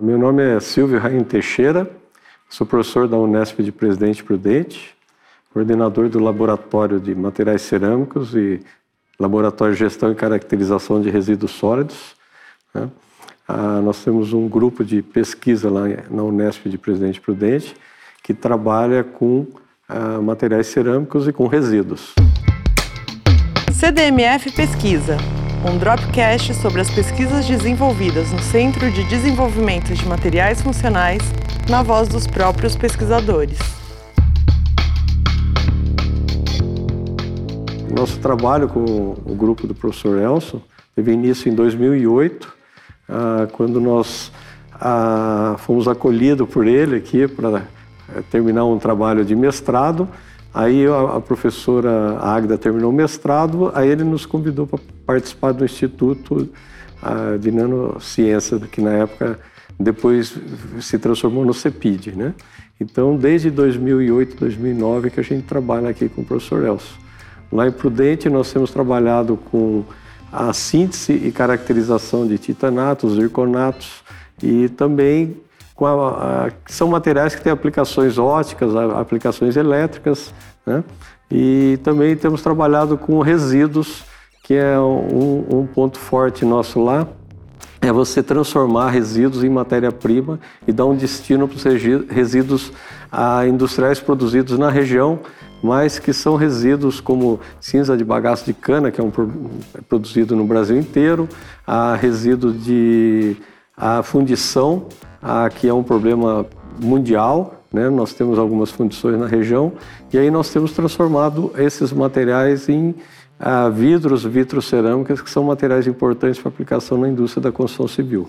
Meu nome é Silvio Raim Teixeira, sou professor da Unesp de Presidente Prudente, coordenador do Laboratório de Materiais Cerâmicos e Laboratório de Gestão e Caracterização de Resíduos Sólidos. Né? Ah, nós temos um grupo de pesquisa lá na Unesp de Presidente Prudente que trabalha com ah, materiais cerâmicos e com resíduos. CDMF Pesquisa, um dropcast sobre as pesquisas desenvolvidas no Centro de Desenvolvimento de Materiais Funcionais, na voz dos próprios pesquisadores. Nosso trabalho com o grupo do professor Elson teve início em 2008, ah, quando nós ah, fomos acolhidos por ele aqui para eh, terminar um trabalho de mestrado Aí a, professora Agda terminou o mestrado, aí ele nos convidou para participar do Instituto de Nanociência, que na época depois se transformou no CEPID, né? Então, desde 2008, 2009 que a gente trabalha aqui com o professor Elcio. Lá em Prudente, nós temos trabalhado com a síntese e caracterização de titanatos, zirconatos e também a, a, são materiais que têm aplicações óticas, aplicações elétricas, né? E também temos trabalhado com resíduos, que é um, um ponto forte nosso lá, é você transformar resíduos em matéria-prima e dar um destino para os resíduos industriais produzidos na região, mas que são resíduos como cinza de bagaço de cana, que é um produzido no Brasil inteiro, a resíduo de a fundição, que é um problema mundial, né? Nós temos algumas fundições na região e aí nós temos transformado esses materiais em ah, vidros, vitrocerâmicas, que são materiais importantes para aplicação na indústria da construção civil.